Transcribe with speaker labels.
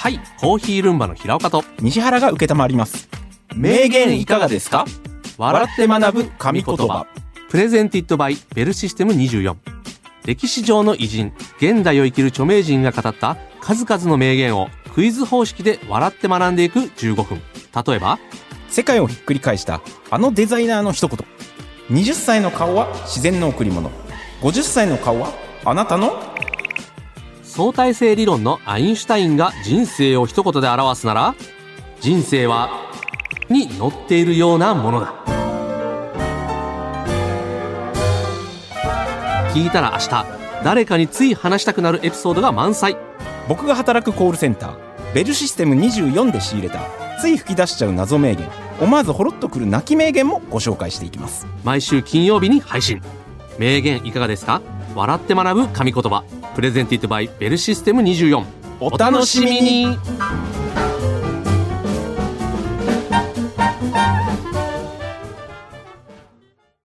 Speaker 1: はいコーヒールンバの平岡と。
Speaker 2: 西原が受けたまわります。名言いかがですか？笑って学ぶ神言葉。
Speaker 1: プレゼンティッドバイベルシステム24歴史上の偉人現代を生きる著名人が語った数々の名言をクイズ方式で笑って学んでいく15分。例えば
Speaker 2: 世界をひっくり返したあのデザイナーの一言。20歳の顔は自然の贈り物。50歳の顔はあなたの
Speaker 1: 相対性理論のアインシュタインが人生を一言で表すなら人生はに乗っているようなものだ。聞いたら明日誰かについ話したくなるエピソードが満載。
Speaker 2: 僕が働くコールセンターベルシステム24で仕入れたつい吹き出しちゃう謎名言思わずほろっとくる泣き名言もご紹介していきます。
Speaker 1: 毎週金曜日に配信。名言いかがですか？笑って学ぶ神言葉プレゼンティットバイベルシステム24
Speaker 2: お楽しみに。